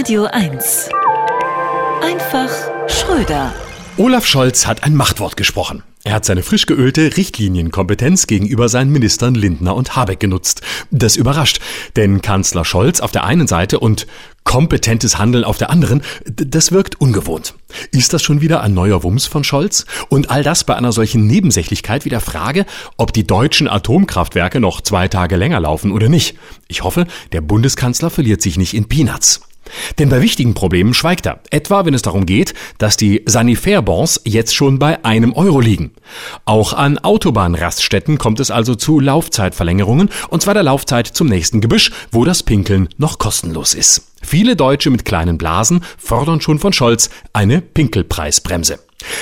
Radio 1. Einfach Schröder. Olaf Scholz hat ein Machtwort gesprochen. Er hat seine frisch geölte Richtlinienkompetenz gegenüber seinen Ministern Lindner und Habeck genutzt. Das überrascht, denn Kanzler Scholz auf der einen Seite und kompetentes Handeln auf der anderen, das wirkt ungewohnt. Ist das schon wieder ein neuer Wumms von Scholz? Und all das bei einer solchen Nebensächlichkeit wie der Frage, ob die deutschen Atomkraftwerke noch zwei Tage länger laufen oder nicht. Ich hoffe, der Bundeskanzler verliert sich nicht in Peanuts. Denn bei wichtigen Problemen schweigt er. Etwa, wenn es darum geht, dass die Sanifair-Bonds jetzt schon bei einem Euro liegen. Auch an Autobahnraststätten kommt es also zu Laufzeitverlängerungen, und zwar der Laufzeit zum nächsten Gebüsch, wo das Pinkeln noch kostenlos ist. Viele Deutsche mit kleinen Blasen fordern schon von Scholz eine Pinkelpreisbremse.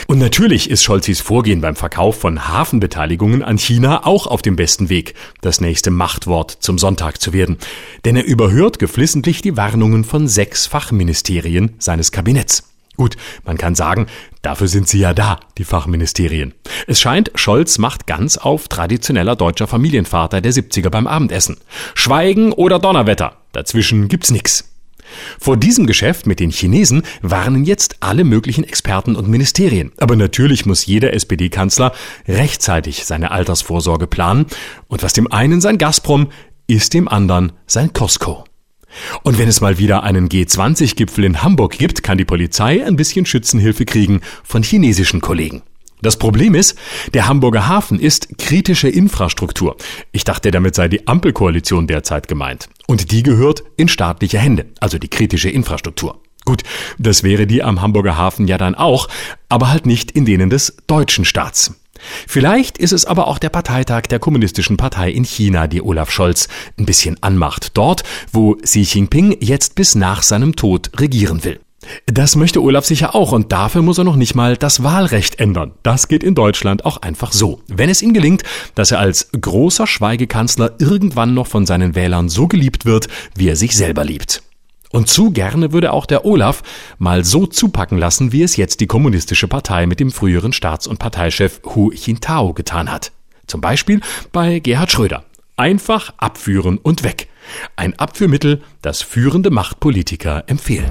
Und natürlich ist Scholzis Vorgehen beim Verkauf von Hafenbeteiligungen an China auch auf dem besten Weg, das nächste Machtwort zum Sonntag zu werden. Denn er überhört geflissentlich die Warnungen von sechs Fachministerien seines Kabinetts. Gut, man kann sagen, dafür sind sie ja da, die Fachministerien. Es scheint, Scholz macht ganz auf traditioneller deutscher Familienvater der 70er beim Abendessen. Schweigen oder Donnerwetter, dazwischen gibt's nix. Vor diesem Geschäft mit den Chinesen warnen jetzt alle möglichen Experten und Ministerien. Aber natürlich muss jeder SPD-Kanzler rechtzeitig seine Altersvorsorge planen. Und was dem einen sein Gazprom, ist dem anderen sein Costco. Und wenn es mal wieder einen G20-Gipfel in Hamburg gibt, kann die Polizei ein bisschen Schützenhilfe kriegen von chinesischen Kollegen. Das Problem ist, der Hamburger Hafen ist kritische Infrastruktur. Ich dachte, damit sei die Ampelkoalition derzeit gemeint. Und die gehört in staatliche Hände, also die kritische Infrastruktur. Gut, das wäre die am Hamburger Hafen ja dann auch, aber halt nicht in denen des deutschen Staats. Vielleicht ist es aber auch der Parteitag der Kommunistischen Partei in China, die Olaf Scholz ein bisschen anmacht. Dort, wo Xi Jinping jetzt bis nach seinem Tod regieren will. Das möchte Olaf sicher auch und dafür muss er noch nicht mal das Wahlrecht ändern. Das geht in Deutschland auch einfach so. Wenn es ihm gelingt, dass er als großer Schweigekanzler irgendwann noch von seinen Wählern so geliebt wird, wie er sich selber liebt. Und zu gerne würde auch der Olaf mal so zupacken lassen, wie es jetzt die Kommunistische Partei mit dem früheren Staats- und Parteichef Hu Jintao getan hat. Zum Beispiel bei Gerhard Schröder. Einfach abführen und weg. Ein Abführmittel, das führende Machtpolitiker empfehlen.